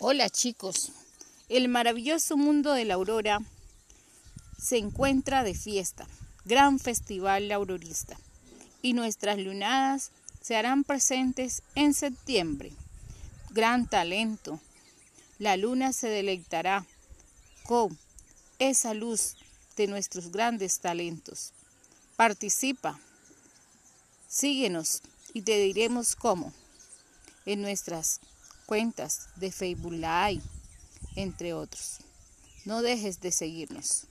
Hola chicos, el maravilloso mundo de la aurora se encuentra de fiesta, gran festival aurorista, y nuestras lunadas se harán presentes en septiembre. Gran talento, la luna se deleitará con esa luz de nuestros grandes talentos. Participa, síguenos y te diremos cómo. En nuestras cuentas de Facebook Live, entre otros. No dejes de seguirnos.